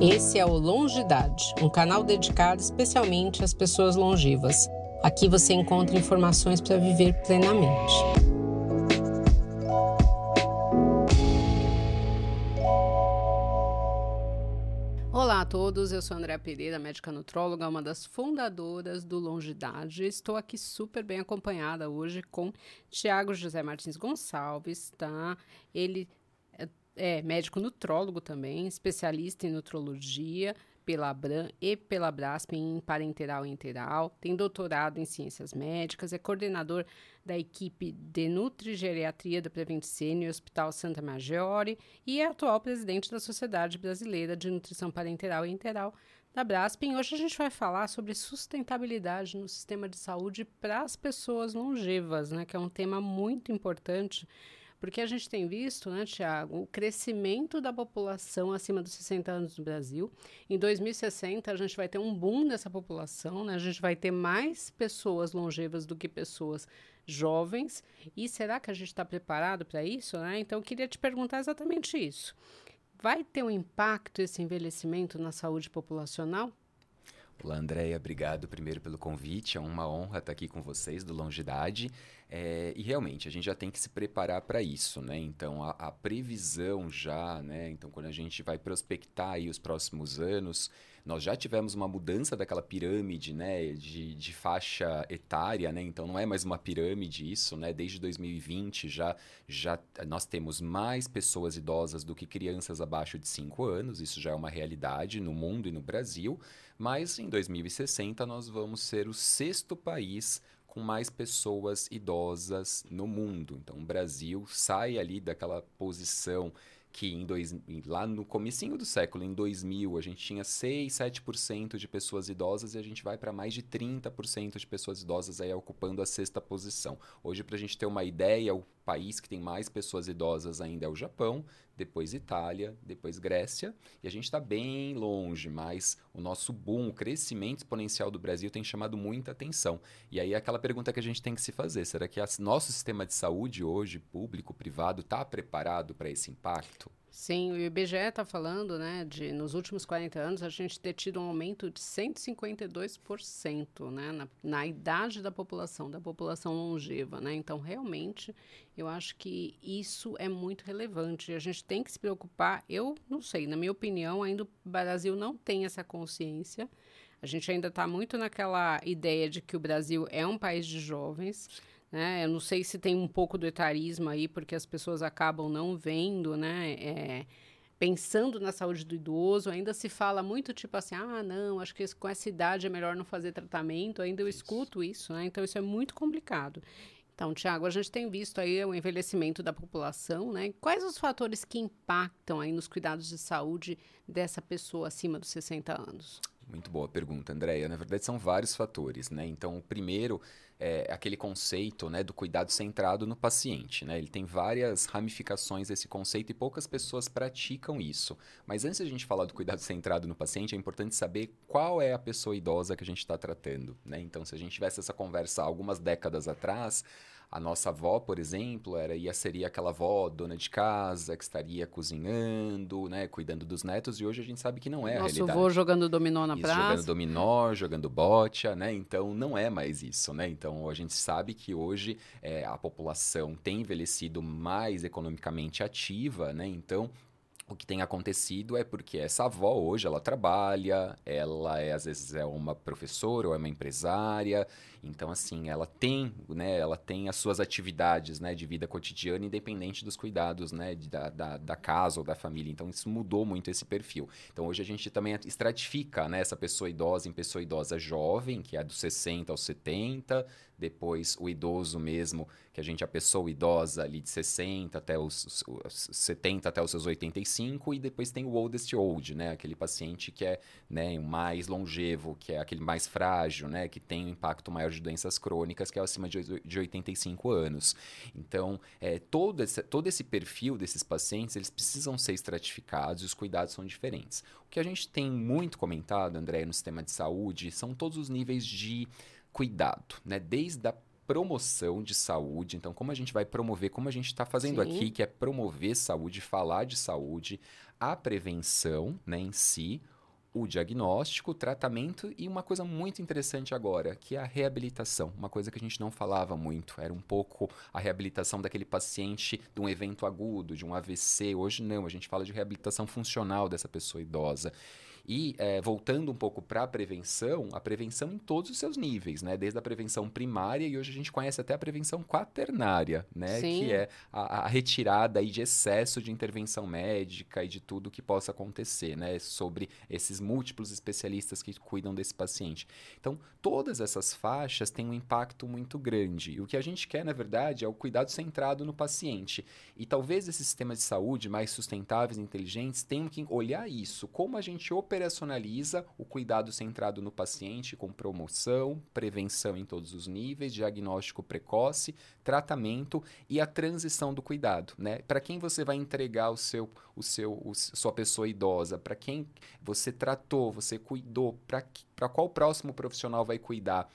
Esse é o Longidade, um canal dedicado especialmente às pessoas longevas. Aqui você encontra informações para viver plenamente. Olá a todos, eu sou Andréa Pereira, médica nutróloga, uma das fundadoras do Longidade. Estou aqui super bem acompanhada hoje com Tiago José Martins Gonçalves, tá? Ele é médico nutrólogo também, especialista em nutrologia pela Abram e pela Brasp em parenteral e enteral, tem doutorado em ciências médicas, é coordenador da equipe de nutrigeriatria da Prevent Senior Hospital Santa Maggiore e é atual presidente da Sociedade Brasileira de Nutrição Parenteral e Enteral da Brasp. Hoje a gente vai falar sobre sustentabilidade no sistema de saúde para as pessoas longevas, né, que é um tema muito importante porque a gente tem visto, né, Tiago, o crescimento da população acima dos 60 anos no Brasil. Em 2060, a gente vai ter um boom dessa população, né? A gente vai ter mais pessoas longevas do que pessoas jovens. E será que a gente está preparado para isso? Né? Então, eu queria te perguntar exatamente isso. Vai ter um impacto esse envelhecimento na saúde populacional? Olá, Andréia, obrigado primeiro pelo convite. É uma honra estar aqui com vocês do Longidade. É, e realmente, a gente já tem que se preparar para isso, né? Então, a, a, previsão já, né? Então, quando a gente vai prospectar aí os próximos anos, nós já tivemos uma mudança daquela pirâmide, né? De, de faixa etária, né? Então, não é mais uma pirâmide isso, né? Desde 2020 já, já nós temos mais pessoas idosas do que crianças abaixo de 5 anos. Isso já é uma realidade no mundo e no Brasil. Mas em 2060 nós vamos ser o sexto país com mais pessoas idosas no mundo. Então, o Brasil sai ali daquela posição que em dois, lá no comecinho do século, em 2000, a gente tinha 6, 7% de pessoas idosas e a gente vai para mais de 30% de pessoas idosas aí ocupando a sexta posição. Hoje, para a gente ter uma ideia, o país que tem mais pessoas idosas ainda é o Japão, depois Itália, depois Grécia, e a gente está bem longe, mas o nosso boom, o crescimento exponencial do Brasil tem chamado muita atenção. E aí é aquela pergunta que a gente tem que se fazer, será que nosso sistema de saúde hoje, público, privado, está preparado para esse impacto? Sim, o IBGE está falando, né, de nos últimos 40 anos a gente ter tido um aumento de 152%, né, na, na idade da população, da população longeva, né? Então, realmente, eu acho que isso é muito relevante. A gente tem que se preocupar. Eu não sei, na minha opinião, ainda o Brasil não tem essa consciência. A gente ainda está muito naquela ideia de que o Brasil é um país de jovens. Né? Eu não sei se tem um pouco do etarismo aí, porque as pessoas acabam não vendo, né? É, pensando na saúde do idoso, ainda se fala muito tipo assim, ah, não, acho que com essa idade é melhor não fazer tratamento. Ainda eu escuto isso, né? Então isso é muito complicado. Então, Tiago, a gente tem visto aí o envelhecimento da população, né? Quais os fatores que impactam aí nos cuidados de saúde dessa pessoa acima dos 60 anos? Muito boa pergunta, Andréia. Na verdade, são vários fatores, né? Então, o primeiro é aquele conceito né, do cuidado centrado no paciente, né? Ele tem várias ramificações esse conceito e poucas pessoas praticam isso. Mas antes de a gente falar do cuidado centrado no paciente, é importante saber qual é a pessoa idosa que a gente está tratando, né? Então, se a gente tivesse essa conversa algumas décadas atrás, a nossa avó, por exemplo, era ia seria aquela avó dona de casa que estaria cozinhando, né, cuidando dos netos e hoje a gente sabe que não é Nosso a realidade. Avô jogando dominó na isso, praça. Jogando dominó, jogando bocha, né? Então não é mais isso, né? Então a gente sabe que hoje é, a população tem envelhecido mais economicamente ativa, né? Então o que tem acontecido é porque essa avó hoje ela trabalha, ela é às vezes é uma professora ou é uma empresária, então assim ela tem, né, ela tem as suas atividades, né, de vida cotidiana independente dos cuidados, né, da, da, da, casa ou da família. Então isso mudou muito esse perfil. Então hoje a gente também estratifica, né, essa pessoa idosa em pessoa idosa jovem, que é dos 60 aos 70, depois o idoso mesmo, que a gente a pessoa idosa ali de 60 até os, os 70 até os seus 85 e depois tem o oldest old, né, aquele paciente que é, né, mais longevo, que é aquele mais frágil, né, que tem um impacto maior de doenças crônicas, que é acima de, de 85 anos. Então, é, todo, esse, todo esse perfil desses pacientes, eles precisam ser estratificados e os cuidados são diferentes. O que a gente tem muito comentado, André, no sistema de saúde, são todos os níveis de cuidado, né? Desde a promoção de saúde. Então, como a gente vai promover, como a gente está fazendo Sim. aqui, que é promover saúde, falar de saúde, a prevenção né, em si, o diagnóstico, o tratamento e uma coisa muito interessante agora, que é a reabilitação. Uma coisa que a gente não falava muito. Era um pouco a reabilitação daquele paciente de um evento agudo, de um AVC. Hoje não, a gente fala de reabilitação funcional dessa pessoa idosa. E é, voltando um pouco para a prevenção, a prevenção em todos os seus níveis, né? Desde a prevenção primária e hoje a gente conhece até a prevenção quaternária, né? Sim. Que é a, a retirada aí de excesso de intervenção médica e de tudo que possa acontecer, né? Sobre esses múltiplos especialistas que cuidam desse paciente. Então, todas essas faixas têm um impacto muito grande. E o que a gente quer, na verdade, é o cuidado centrado no paciente. E talvez esses sistemas de saúde mais sustentáveis e inteligentes tenham que olhar isso, como a gente opera operacionaliza o cuidado centrado no paciente com promoção, prevenção em todos os níveis, diagnóstico precoce, tratamento e a transição do cuidado, né? Para quem você vai entregar o seu, o seu, o, sua pessoa idosa? Para quem você tratou, você cuidou? Para qual próximo profissional vai cuidar?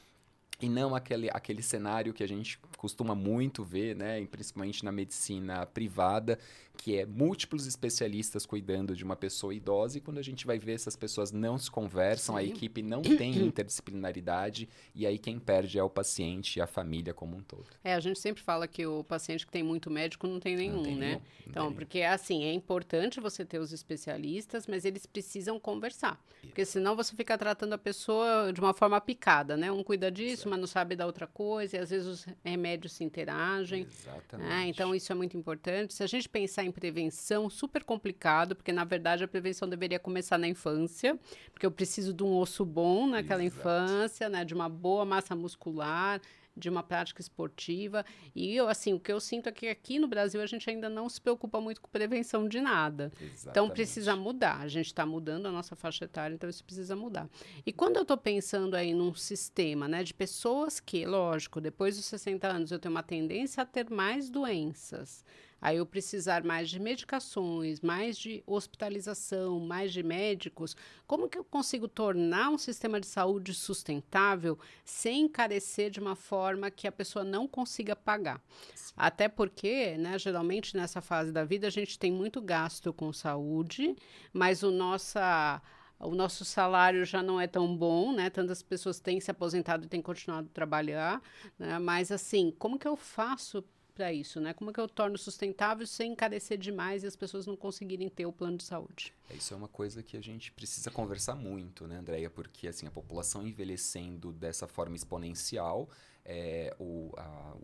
e não aquele, aquele cenário que a gente costuma muito ver, né, principalmente na medicina privada, que é múltiplos especialistas cuidando de uma pessoa idosa e quando a gente vai ver essas pessoas não se conversam, Sim. a equipe não tem interdisciplinaridade e aí quem perde é o paciente e a família como um todo. É, a gente sempre fala que o paciente que tem muito médico não tem nenhum, não tem né? Nenhum, então, tem porque assim, é importante você ter os especialistas, mas eles precisam conversar. Isso. Porque senão você fica tratando a pessoa de uma forma picada, né? Um cuida disso, mas não sabe da outra coisa, e às vezes os remédios se interagem. Né? Exatamente. Né? Então, isso é muito importante. Se a gente pensar em prevenção, super complicado, porque na verdade a prevenção deveria começar na infância, porque eu preciso de um osso bom naquela Exato. infância, né? De uma boa massa muscular, de uma prática esportiva. E eu, assim, o que eu sinto é que aqui no Brasil a gente ainda não se preocupa muito com prevenção de nada. Então, Exatamente. Então precisa mudar. A gente está mudando a nossa faixa etária, então isso precisa mudar. E quando eu estou pensando aí num sistema, né, de pessoas que, lógico, depois dos 60 anos eu tenho uma tendência a ter mais doenças aí eu precisar mais de medicações, mais de hospitalização, mais de médicos, como que eu consigo tornar um sistema de saúde sustentável sem encarecer de uma forma que a pessoa não consiga pagar? Até porque, né, geralmente nessa fase da vida a gente tem muito gasto com saúde, mas o nossa o nosso salário já não é tão bom, né? Tantas pessoas têm se aposentado e têm continuado a trabalhar, né? Mas assim, como que eu faço para isso, né? Como é que eu torno sustentável sem encarecer demais e as pessoas não conseguirem ter o plano de saúde? É, isso é uma coisa que a gente precisa conversar muito, né, Andréia? Porque assim, a população envelhecendo dessa forma exponencial, é, o, a,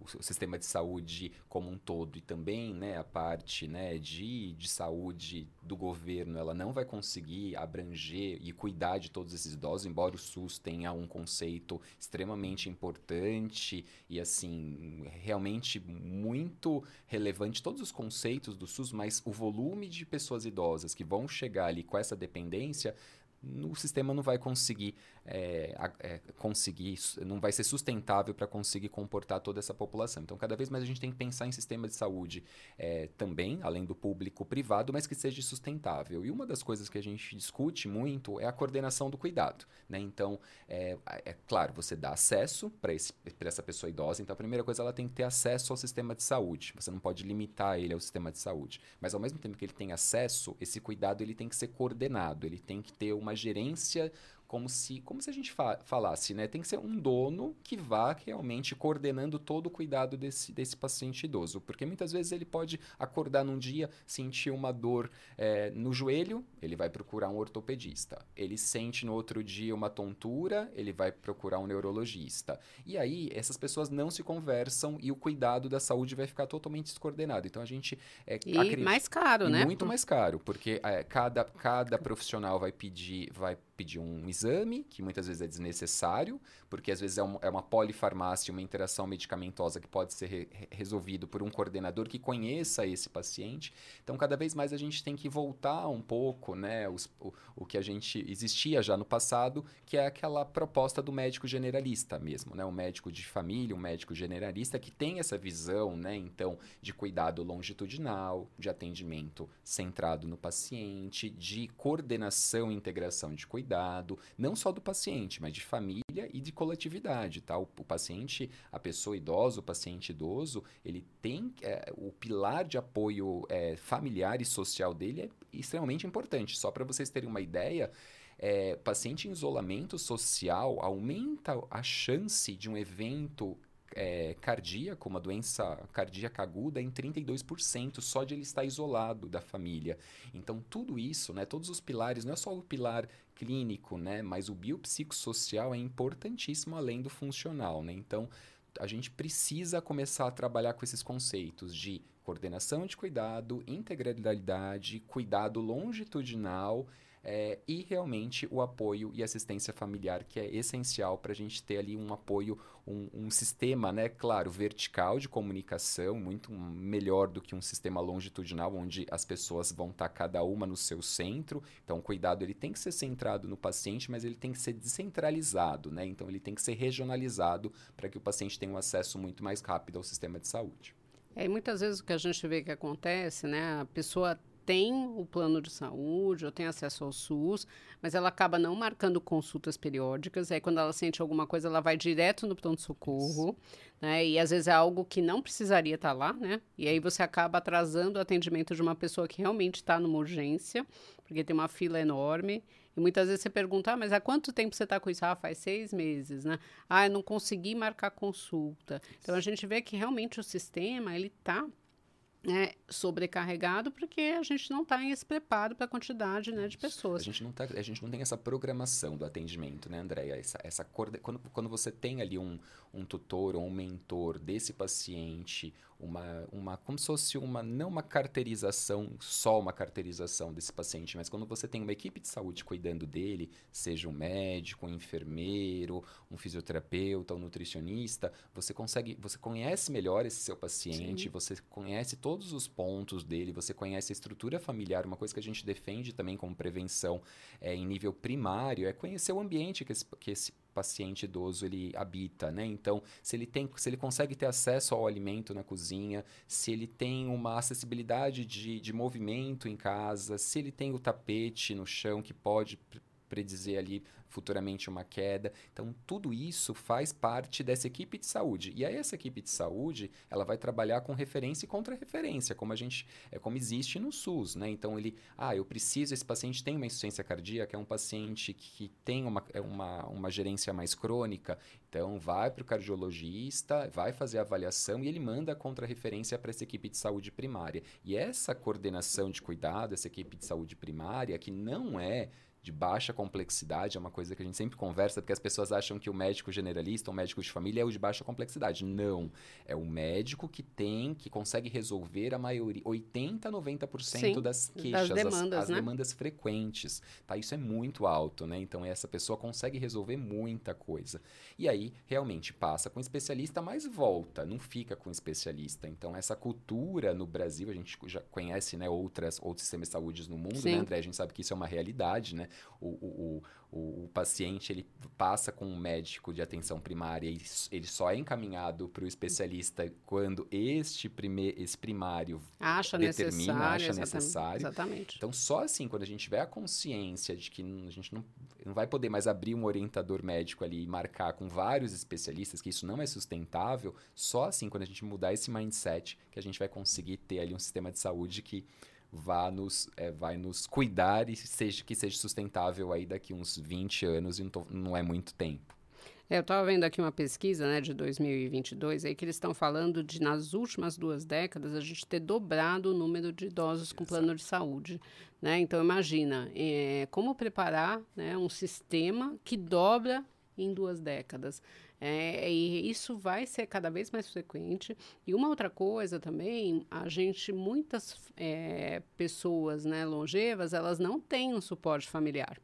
o, sistema de saúde como um todo e também né, a parte né, de, de saúde do governo, ela não vai conseguir abranger e cuidar de todos esses idosos, embora o SUS tenha um conceito extremamente importante e assim realmente muito relevante todos os conceitos do SUS, mas o volume de pessoas idosas que vão chegar ali com essa dependência o sistema não vai conseguir, é, é, conseguir não vai ser sustentável para conseguir comportar toda essa população. Então, cada vez mais a gente tem que pensar em sistema de saúde é, também, além do público privado, mas que seja sustentável. E uma das coisas que a gente discute muito é a coordenação do cuidado. Né? Então, é, é claro, você dá acesso para essa pessoa idosa. Então, a primeira coisa, ela tem que ter acesso ao sistema de saúde. Você não pode limitar ele ao sistema de saúde. Mas, ao mesmo tempo que ele tem acesso, esse cuidado ele tem que ser coordenado. Ele tem que ter uma uma gerência como se, como se a gente fa falasse, né? Tem que ser um dono que vá realmente coordenando todo o cuidado desse, desse paciente idoso. Porque muitas vezes ele pode acordar num dia, sentir uma dor é, no joelho, ele vai procurar um ortopedista. Ele sente no outro dia uma tontura, ele vai procurar um neurologista. E aí, essas pessoas não se conversam e o cuidado da saúde vai ficar totalmente descoordenado. Então a gente. É, e acredita, mais caro, né? Muito mais caro, porque é, cada, cada profissional vai pedir. Vai pedir um exame, que muitas vezes é desnecessário, porque às vezes é, é uma polifarmácia, uma interação medicamentosa que pode ser re resolvido por um coordenador que conheça esse paciente. Então, cada vez mais a gente tem que voltar um pouco, né, os, o, o que a gente existia já no passado, que é aquela proposta do médico generalista mesmo, né, um médico de família, um médico generalista que tem essa visão, né, então, de cuidado longitudinal, de atendimento centrado no paciente, de coordenação e integração de cuidado cuidado, não só do paciente, mas de família e de coletividade, tá? O, o paciente, a pessoa idosa, o paciente idoso, ele tem é, o pilar de apoio é, familiar e social dele é extremamente importante. Só para vocês terem uma ideia, é, paciente em isolamento social aumenta a chance de um evento é, cardíaco, uma doença cardíaca aguda, em 32%, só de ele estar isolado da família. Então, tudo isso, né, todos os pilares, não é só o pilar clínico, né, mas o biopsicossocial é importantíssimo além do funcional. Né? Então, a gente precisa começar a trabalhar com esses conceitos de coordenação de cuidado, integralidade, cuidado longitudinal é, e realmente o apoio e assistência familiar, que é essencial para a gente ter ali um apoio, um, um, sistema, né, claro, vertical de comunicação, muito melhor do que um sistema longitudinal, onde as pessoas vão estar tá cada uma no seu centro. Então, o cuidado ele tem que ser centrado no paciente, mas ele tem que ser descentralizado, né? Então, ele tem que ser regionalizado para que o paciente tenha um acesso muito mais rápido ao sistema de saúde. É, e muitas vezes o que a gente vê que acontece, né, a pessoa tem o plano de saúde ou tem acesso ao SUS, mas ela acaba não marcando consultas periódicas. Aí, quando ela sente alguma coisa, ela vai direto no pronto-socorro, né? E às vezes é algo que não precisaria estar lá, né? E aí você acaba atrasando o atendimento de uma pessoa que realmente está numa urgência, porque tem uma fila enorme. E muitas vezes você pergunta, ah, mas há quanto tempo você está com isso? Ah, faz seis meses, né? Ah, eu não consegui marcar consulta. Então a gente vê que realmente o sistema ele está é, sobrecarregado porque a gente não está em esse preparo para a quantidade né, de pessoas. A gente, não tá, a gente não tem essa programação do atendimento, né, Andréia? Essa, essa quando, quando você tem ali um, um tutor ou um mentor desse paciente, uma, uma como se fosse uma não uma carteirização, só uma carteirização desse paciente, mas quando você tem uma equipe de saúde cuidando dele, seja um médico, um enfermeiro, um fisioterapeuta, um nutricionista, você consegue, você conhece melhor esse seu paciente, Sim. você conhece todos os pontos dele, você conhece a estrutura familiar, uma coisa que a gente defende também como prevenção é, em nível primário é conhecer o ambiente que esse, que esse paciente idoso ele habita, né? Então, se ele tem, se ele consegue ter acesso ao alimento na cozinha, se ele tem uma acessibilidade de, de movimento em casa, se ele tem o tapete no chão que pode predizer ali futuramente uma queda. Então, tudo isso faz parte dessa equipe de saúde. E aí, essa equipe de saúde, ela vai trabalhar com referência e contra-referência, como a gente, é como existe no SUS, né? Então, ele, ah, eu preciso, esse paciente tem uma insuficiência cardíaca, é um paciente que tem uma, é uma, uma gerência mais crônica, então vai para o cardiologista, vai fazer a avaliação e ele manda a contra-referência para essa equipe de saúde primária. E essa coordenação de cuidado, essa equipe de saúde primária, que não é de baixa complexidade, é uma coisa que a gente sempre conversa, porque as pessoas acham que o médico generalista, o médico de família é o de baixa complexidade. Não. É o médico que tem, que consegue resolver a maioria, 80, 90% Sim, das queixas, das demandas, as, as né? demandas frequentes. Tá? Isso é muito alto, né? Então essa pessoa consegue resolver muita coisa. E aí, realmente, passa com especialista, mas volta, não fica com especialista. Então, essa cultura no Brasil, a gente já conhece né, outras, outros sistemas de saúde no mundo, né, Sim. né, André? A gente sabe que isso é uma realidade, né? O, o, o, o, paciente ele passa com um médico de atenção primária e ele só é encaminhado para o especialista quando este prime, esse primário acha determina, necessário, acha exatamente, necessário. Exatamente. Então, só assim, quando a gente tiver a consciência de que a gente não, não vai poder mais abrir um orientador médico ali e marcar com vários especialistas, que isso não é sustentável, só assim, quando a gente mudar esse mindset, que a gente vai conseguir ter ali um sistema de saúde que vá nos, é, vai nos cuidar e seja, que seja sustentável aí daqui uns 20 anos e não, tô, não é muito tempo. É, eu estava vendo aqui uma pesquisa né, de 2022 aí que eles estão falando de nas últimas duas décadas a gente ter dobrado o número de idosos com plano de saúde. Né? Então imagina é, como preparar né, um sistema que dobra em duas décadas. É, e isso vai ser cada vez mais frequente. E uma outra coisa também, a gente, muitas é, pessoas né, longevas, elas não têm um suporte familiar.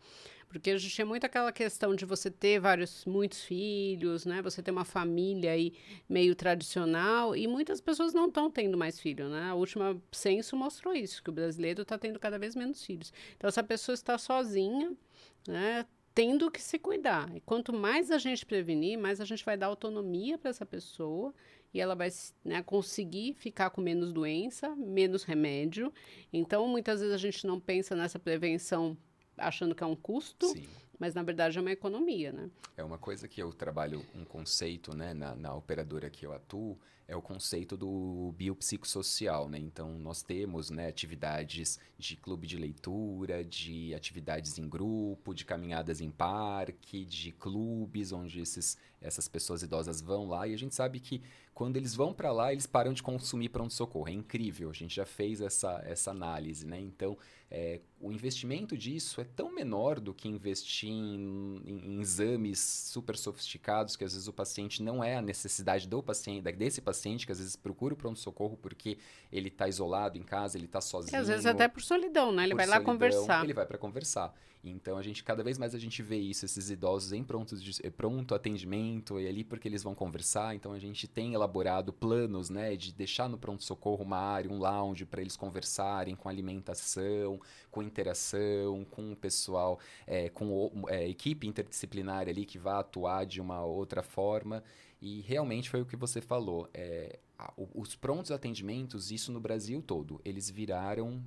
Porque a gente tinha muito aquela questão de você ter vários, muitos filhos, né? Você ter uma família aí meio tradicional e muitas pessoas não estão tendo mais filhos, né? A última censo mostrou isso, que o brasileiro está tendo cada vez menos filhos. Então, essa pessoa está sozinha, né? Tendo que se cuidar. E quanto mais a gente prevenir, mais a gente vai dar autonomia para essa pessoa e ela vai né, conseguir ficar com menos doença, menos remédio. Então, muitas vezes a gente não pensa nessa prevenção achando que é um custo. Sim. mas na verdade é uma economia, né? É uma coisa que eu trabalho um conceito, né, na, na operadora que eu atuo, é o conceito do biopsicossocial, né? Então nós temos, né, atividades de clube de leitura, de atividades em grupo, de caminhadas em parque, de clubes onde esses, essas pessoas idosas vão lá e a gente sabe que quando eles vão para lá, eles param de consumir pronto-socorro. É incrível, a gente já fez essa, essa análise, né? Então, é, o investimento disso é tão menor do que investir em, em, em, exames super sofisticados, que às vezes o paciente não é a necessidade do paciente, desse paciente, que às vezes procura o pronto-socorro porque ele está isolado em casa, ele está sozinho. E às vezes até por solidão, né? Ele vai solidão, lá conversar. Ele vai para conversar. Então a gente cada vez mais a gente vê isso, esses idosos em pronto, de, eh, pronto atendimento e ali porque eles vão conversar. Então a gente tem elaborado planos, né, de deixar no pronto socorro uma área, um lounge para eles conversarem com alimentação, com interação, com o pessoal, é, com é, equipe interdisciplinar ali que vai atuar de uma outra forma. E realmente foi o que você falou. É, os prontos atendimentos, isso no Brasil todo, eles viraram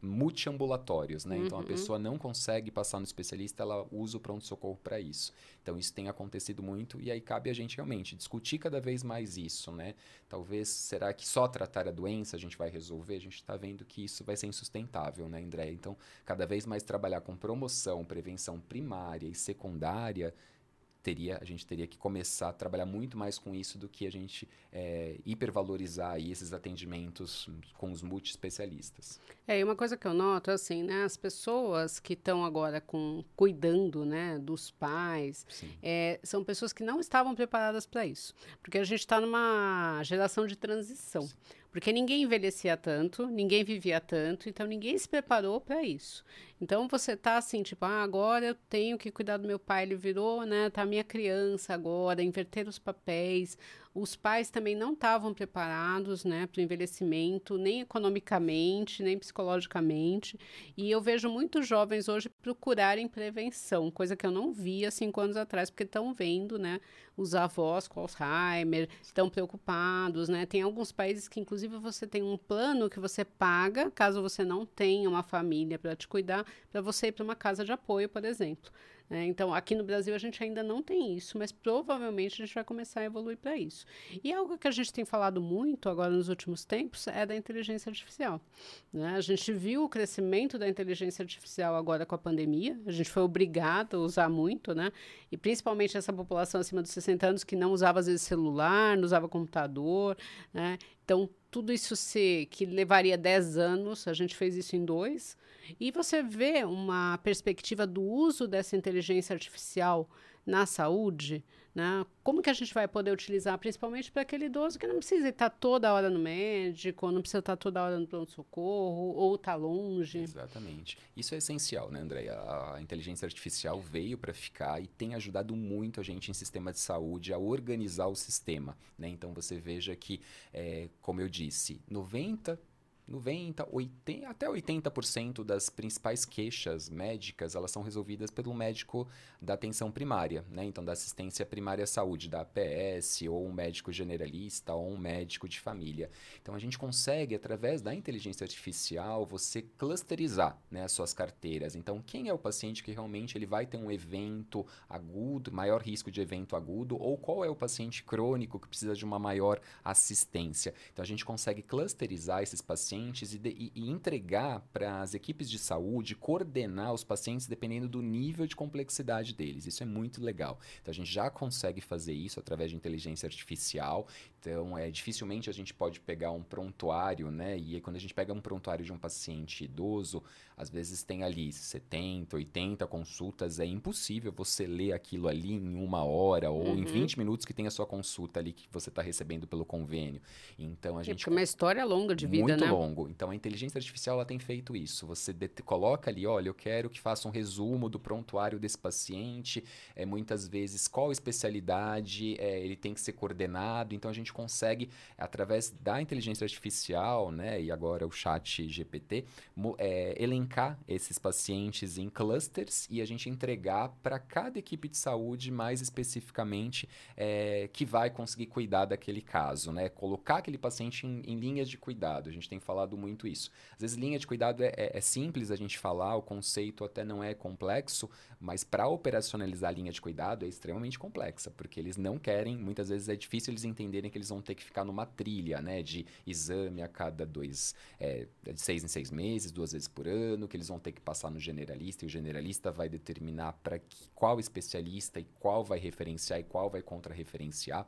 multiambulatórios, né? Uhum. Então a uhum. pessoa não consegue passar no especialista, ela usa o pronto-socorro para isso. Então isso tem acontecido muito e aí cabe a gente realmente discutir cada vez mais isso, né? Talvez, será que só tratar a doença a gente vai resolver? A gente está vendo que isso vai ser insustentável, né, André? Então, cada vez mais trabalhar com promoção, prevenção primária e secundária teria, a gente teria que começar a trabalhar muito mais com isso do que a gente é, hipervalorizar aí esses atendimentos com os multi-especialistas. É, e uma coisa que eu noto, assim, né, as pessoas que estão agora com, cuidando, né, dos pais, é, são pessoas que não estavam preparadas para isso, porque a gente está numa geração de transição. Sim. Porque ninguém envelhecia tanto, ninguém vivia tanto, então ninguém se preparou para isso. Então você tá assim, tipo, ah, agora eu tenho que cuidar do meu pai, ele virou, né, tá minha criança agora, inverter os papéis. Os pais também não estavam preparados, né, para o envelhecimento, nem economicamente, nem psicologicamente. E eu vejo muitos jovens hoje procurarem prevenção, coisa que eu não via cinco anos atrás, porque estão vendo, né, os avós com Alzheimer, estão preocupados, né? Tem alguns países que, inclusive, você tem um plano que você paga, caso você não tenha uma família para te cuidar, para você ir para uma casa de apoio, por exemplo. Né? Então, aqui no Brasil a gente ainda não tem isso, mas provavelmente a gente vai começar a evoluir para isso. E algo que a gente tem falado muito agora nos últimos tempos é da inteligência artificial. Né? A gente viu o crescimento da inteligência artificial agora com a pandemia, a gente foi obrigado a usar muito, né? E principalmente essa população acima dos 60 anos que não usava às vezes celular, não usava computador, né? Então, tudo isso se, que levaria 10 anos, a gente fez isso em dois. E você vê uma perspectiva do uso dessa inteligência artificial na saúde, né? Como que a gente vai poder utilizar, principalmente para aquele idoso que não precisa estar toda hora no médico, não precisa estar toda hora no pronto-socorro, ou está longe. Exatamente. Isso é essencial, né, André? A, inteligência artificial veio para ficar e tem ajudado muito a gente em sistema de saúde a organizar o sistema. Né? Então você veja que, é, como eu disse, 90 90, 80, até 80% das principais queixas médicas, elas são resolvidas pelo médico da atenção primária, né? Então, da assistência primária à saúde, da APS, ou um médico generalista, ou um médico de família. Então, a gente consegue, através da inteligência artificial, você clusterizar né, as suas carteiras. Então, quem é o paciente que realmente ele vai ter um evento agudo, maior risco de evento agudo, ou qual é o paciente crônico que precisa de uma maior assistência. Então, a gente consegue clusterizar esses pacientes pacientes e, de, e entregar para as equipes de saúde coordenar os pacientes dependendo do nível de complexidade deles. Isso é muito legal. Então a gente já consegue fazer isso através de inteligência artificial. Então é dificilmente a gente pode pegar um prontuário, né? E quando a gente pega um prontuário de um paciente idoso, às vezes tem ali 70, 80 consultas, é impossível você ler aquilo ali em uma hora ou uhum. em 20 minutos que tem a sua consulta ali que você está recebendo pelo convênio. Então a gente. É uma história longa de vida, muito né? Muito longo. Então a inteligência artificial ela tem feito isso. Você coloca ali, olha, eu quero que faça um resumo do prontuário desse paciente, é, muitas vezes qual especialidade é, ele tem que ser coordenado. Então a gente gente consegue, através da inteligência artificial, né, e agora o chat GPT, é, elencar esses pacientes em clusters e a gente entregar para cada equipe de saúde mais especificamente é, que vai conseguir cuidar daquele caso, né? Colocar aquele paciente em, em linhas de cuidado. A gente tem falado muito isso. Às vezes, linha de cuidado é, é, é simples a gente falar, o conceito até não é complexo, mas para operacionalizar a linha de cuidado é extremamente complexa, porque eles não querem, muitas vezes é difícil eles entenderem que eles vão ter que ficar numa trilha, né? De exame a cada dois, é, de seis em seis meses, duas vezes por ano, que eles vão ter que passar no generalista, e o generalista vai determinar para qual especialista e qual vai referenciar e qual vai contra-referenciar.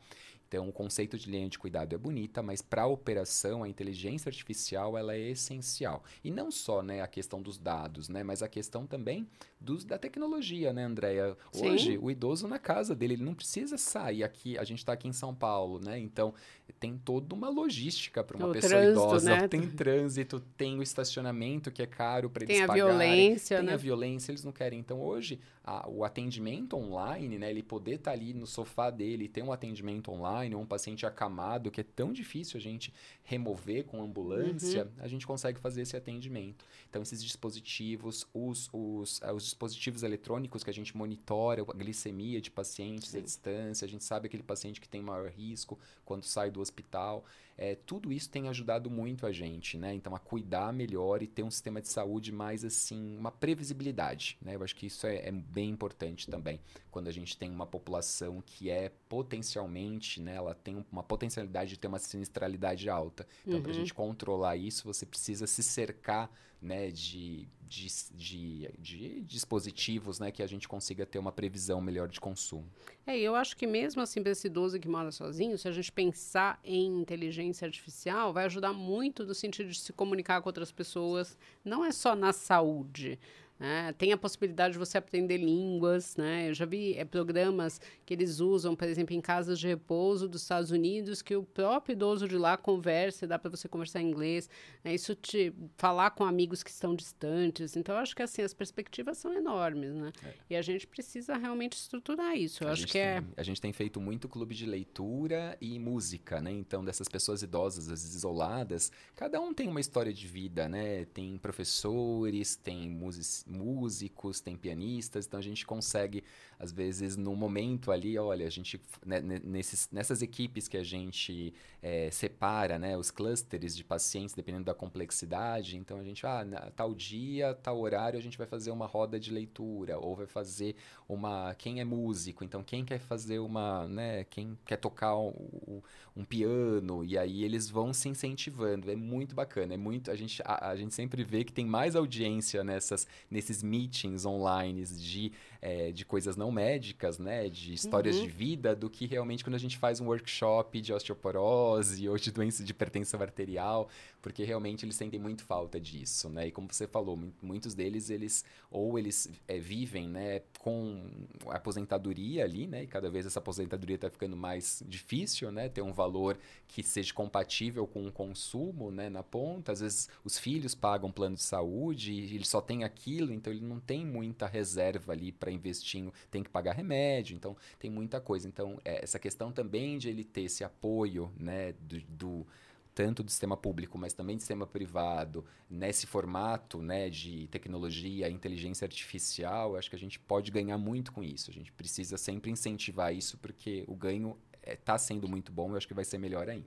Então, o conceito de linha de cuidado é bonita, mas para a operação, a inteligência artificial ela é essencial. E não só né, a questão dos dados, né, mas a questão também dos, da tecnologia, né, Andréia? Hoje, o idoso na casa dele, ele não precisa sair aqui. A gente está aqui em São Paulo, né? Então, tem toda uma logística para uma o pessoa trânsito, idosa. Né? Tem trânsito, tem o estacionamento que é caro para eles pagarem. Tem a violência, Tem né? a violência, eles não querem. Então, hoje, a, o atendimento online, né? Ele poder estar tá ali no sofá dele, ter um atendimento online, ou um paciente acamado, que é tão difícil a gente remover com ambulância, uhum. a gente consegue fazer esse atendimento. Então, esses dispositivos, os, os, os dispositivos eletrônicos que a gente monitora a glicemia de pacientes Sim. à distância, a gente sabe aquele paciente que tem maior risco quando sai do hospital. É, tudo isso tem ajudado muito a gente, né? Então, a cuidar melhor e ter um sistema de saúde mais, assim, uma previsibilidade, né? Eu acho que isso é, é bem importante também, quando a gente tem uma população que é potencialmente, né? Ela tem uma potencialidade de ter uma sinistralidade alta. Então, uhum. para a gente controlar isso, você precisa se cercar né, de, de, de, de, dispositivos né, que a gente consiga ter uma previsão melhor de consumo. É, eu acho que mesmo assim, para esse idoso que mora sozinho, se a gente pensar em inteligência artificial, vai ajudar muito no sentido de se comunicar com outras pessoas, não é só na saúde. Né? Tem a possibilidade de você aprender línguas. Né? Eu já vi é, programas que eles usam, por exemplo, em casas de repouso dos Estados Unidos, que o próprio idoso de lá conversa, dá para você conversar em inglês. Né? Isso te falar com amigos que estão distantes. Então, eu acho que assim, as perspectivas são enormes. Né? É. E a gente precisa realmente estruturar isso. Eu a acho que é tem, é. A gente tem feito muito clube de leitura e música, né? Então, dessas pessoas idosas, as isoladas, cada um tem uma história de vida, né? Tem professores, tem músicos músicos, tem pianistas, então a gente consegue, às vezes, no momento ali, olha, a gente, né, nesses, nessas equipes que a gente é, separa, né, os clusters de pacientes, dependendo da complexidade, então a gente, ah, tal dia, tal horário, a gente vai fazer uma roda de leitura, ou vai fazer uma, quem é músico, então quem quer fazer uma, né, quem quer tocar um, um piano, e aí eles vão se incentivando, é muito bacana, é muito, a gente, a, a gente sempre vê que tem mais audiência nessas nesses meetings online de, é, de coisas não médicas, né? De histórias uhum. de vida, do que realmente quando a gente faz um workshop de osteoporose ou de doença de hipertensão arterial, porque realmente eles sentem muito falta disso, né? E como você falou, muitos deles, eles ou eles é, vivem, né, com aposentadoria ali, né? E cada vez essa aposentadoria está ficando mais difícil, né? Ter um valor que seja compatível com o consumo, né? Na ponta. Às vezes os filhos pagam plano de saúde e ele só tem aquilo aquilo, então ele não tem muita reserva ali para investir, tem que pagar remédio, então tem muita coisa. Então, é, essa questão também de ele ter esse apoio, né, do, do tanto do sistema público, mas também do sistema privado, nesse formato né, de tecnologia, inteligência artificial, acho que a gente pode ganhar muito com isso. A gente precisa sempre incentivar isso, porque o ganho está é, sendo muito bom e acho que vai ser melhor ainda.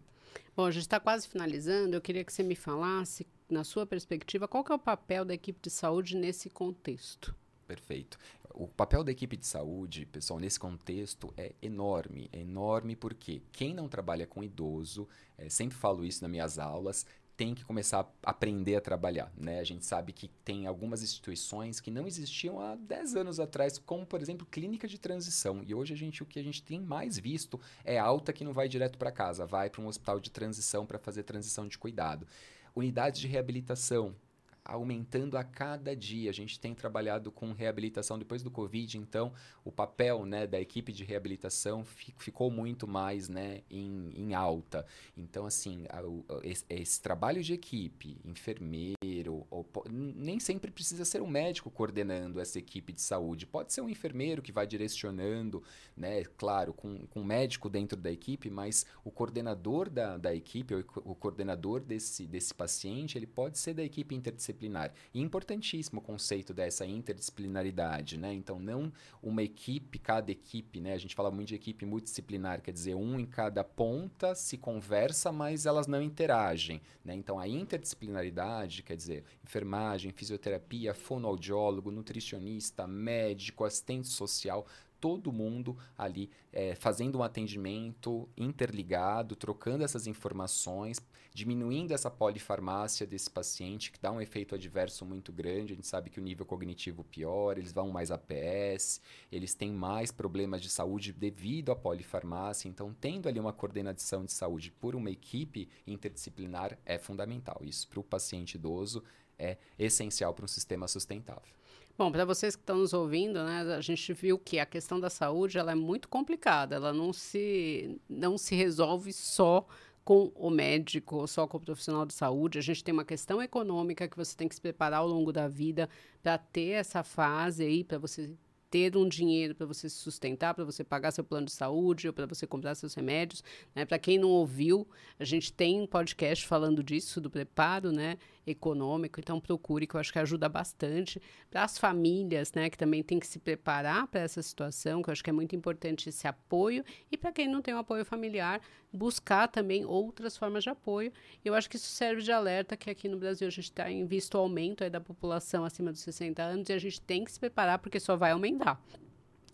Bom, a gente está quase finalizando. Eu queria que você me falasse na sua perspectiva, qual que é o papel da equipe de saúde nesse contexto? Perfeito. O papel da equipe de saúde, pessoal, nesse contexto é enorme. É enorme porque quem não trabalha com idoso, é, sempre falo isso nas minhas aulas, tem que começar a aprender a trabalhar. Né? A gente sabe que tem algumas instituições que não existiam há 10 anos atrás, como, por exemplo, clínica de transição. E hoje a gente, o que a gente tem mais visto é alta que não vai direto para casa, vai para um hospital de transição para fazer transição de cuidado unidades de reabilitação. Aumentando a cada dia. A gente tem trabalhado com reabilitação depois do Covid, então o papel né, da equipe de reabilitação ficou muito mais né, em, em alta. Então, assim, a, esse, esse, trabalho de equipe, enfermeiro, ou, nem sempre precisa ser um médico coordenando essa equipe de saúde. Pode ser um enfermeiro que vai direcionando, né, claro, com, com um médico dentro da equipe, mas o coordenador da, da equipe, o, o coordenador desse, desse paciente, ele pode ser da equipe interdisciplinar. E importantíssimo o conceito dessa interdisciplinaridade, né? Então, não uma equipe, cada equipe, né? A gente fala muito de equipe multidisciplinar, quer dizer, um em cada ponta se conversa, mas elas não interagem, né? Então, a interdisciplinaridade, quer dizer, enfermagem, fisioterapia, fonoaudiólogo, nutricionista, médico, assistente social, todo mundo ali é, fazendo um atendimento interligado, trocando essas informações, diminuindo essa polifarmácia desse paciente, que dá um efeito adverso muito grande. A gente sabe que o nível cognitivo piora, eles vão mais a PS, eles têm mais problemas de saúde devido à polifarmácia. Então, tendo ali uma coordenação de saúde por uma equipe interdisciplinar é fundamental. Isso para o paciente idoso é essencial para um sistema sustentável. Bom, para vocês que estão nos ouvindo, né, a gente viu que a questão da saúde ela é muito complicada. Ela não se, não se resolve só com o médico ou só com o profissional de saúde. A gente tem uma questão econômica que você tem que se preparar ao longo da vida para ter essa fase aí, para você ter um dinheiro para você se sustentar, para você pagar seu plano de saúde ou para você comprar seus remédios. Né? Para quem não ouviu, a gente tem um podcast falando disso, do preparo né, econômico, então procure, que eu acho que ajuda bastante. Para as famílias, né, que também tem que se preparar para essa situação, que eu acho que é muito importante esse apoio. E para quem não tem um apoio familiar, buscar também outras formas de apoio. Eu acho que isso serve de alerta que aqui no Brasil a gente está em visto aumento da população acima dos 60 anos e a gente tem que se preparar porque só vai aumentar.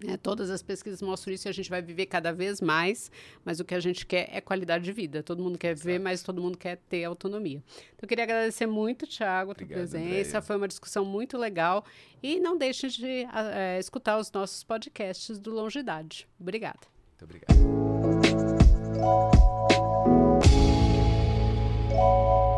É, todas as pesquisas mostram isso e a gente vai viver cada vez mais, mas o que a gente quer é qualidade de vida. Todo mundo quer viver, mas todo mundo quer ter autonomia. Então, eu queria agradecer muito, Tiago, a tua presença. Andréia. Foi uma discussão muito legal. E não deixe de é, escutar os nossos podcasts do Longidade. Obrigada. Muito obrigado. Thank you.